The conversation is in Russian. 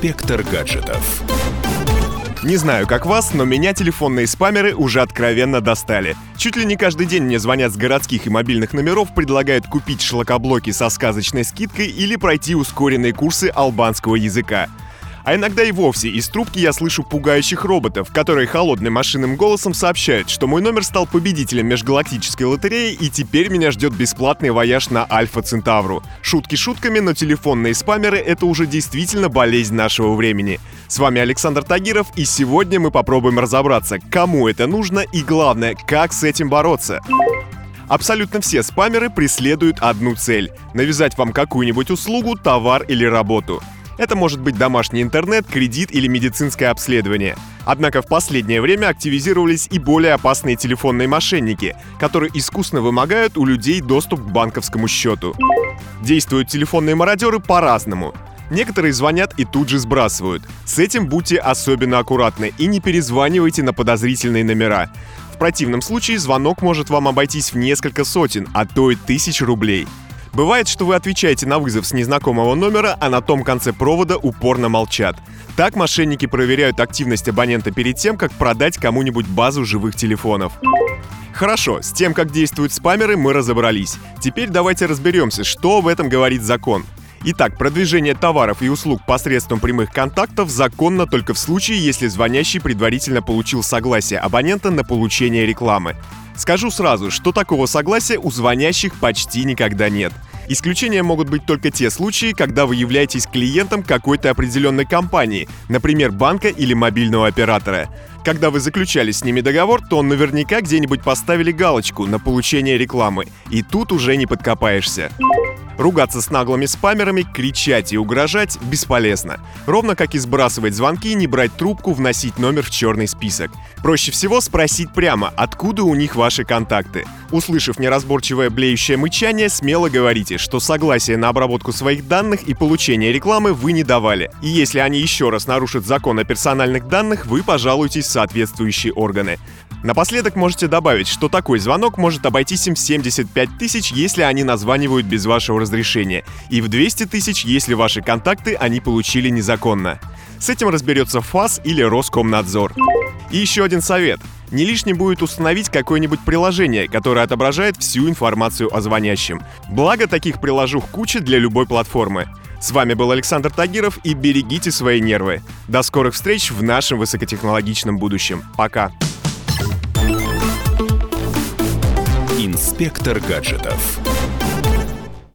Инспектор гаджетов. Не знаю, как вас, но меня телефонные спамеры уже откровенно достали. Чуть ли не каждый день мне звонят с городских и мобильных номеров, предлагают купить шлакоблоки со сказочной скидкой или пройти ускоренные курсы албанского языка. А иногда и вовсе из трубки я слышу пугающих роботов, которые холодным машинным голосом сообщают, что мой номер стал победителем межгалактической лотереи и теперь меня ждет бесплатный вояж на Альфа Центавру. Шутки шутками, но телефонные спамеры — это уже действительно болезнь нашего времени. С вами Александр Тагиров, и сегодня мы попробуем разобраться, кому это нужно и главное, как с этим бороться. Абсолютно все спамеры преследуют одну цель — навязать вам какую-нибудь услугу, товар или работу — это может быть домашний интернет, кредит или медицинское обследование. Однако в последнее время активизировались и более опасные телефонные мошенники, которые искусно вымогают у людей доступ к банковскому счету. Действуют телефонные мародеры по-разному. Некоторые звонят и тут же сбрасывают. С этим будьте особенно аккуратны и не перезванивайте на подозрительные номера. В противном случае звонок может вам обойтись в несколько сотен, а то и тысяч рублей. Бывает, что вы отвечаете на вызов с незнакомого номера, а на том конце провода упорно молчат. Так мошенники проверяют активность абонента перед тем, как продать кому-нибудь базу живых телефонов. Хорошо, с тем, как действуют спамеры, мы разобрались. Теперь давайте разберемся, что в этом говорит закон. Итак, продвижение товаров и услуг посредством прямых контактов законно только в случае, если звонящий предварительно получил согласие абонента на получение рекламы. Скажу сразу, что такого согласия у звонящих почти никогда нет. Исключением могут быть только те случаи, когда вы являетесь клиентом какой-то определенной компании, например, банка или мобильного оператора. Когда вы заключали с ними договор, то наверняка где-нибудь поставили галочку на получение рекламы, и тут уже не подкопаешься. Ругаться с наглыми спамерами, кричать и угрожать бесполезно. Ровно как и сбрасывать звонки, не брать трубку, вносить номер в черный список. Проще всего спросить прямо, откуда у них ваши контакты. Услышав неразборчивое блеющее мычание, смело говорите, что согласие на обработку своих данных и получение рекламы вы не давали. И если они еще раз нарушат закон о персональных данных, вы пожалуйтесь в соответствующие органы. Напоследок можете добавить, что такой звонок может обойтись им в 75 тысяч, если они названивают без вашего разрешения, и в 200 тысяч, если ваши контакты они получили незаконно. С этим разберется ФАС или Роскомнадзор. И еще один совет. Не лишним будет установить какое-нибудь приложение, которое отображает всю информацию о звонящем. Благо таких приложух куча для любой платформы. С вами был Александр Тагиров и берегите свои нервы. До скорых встреч в нашем высокотехнологичном будущем. Пока. Инспектор гаджетов.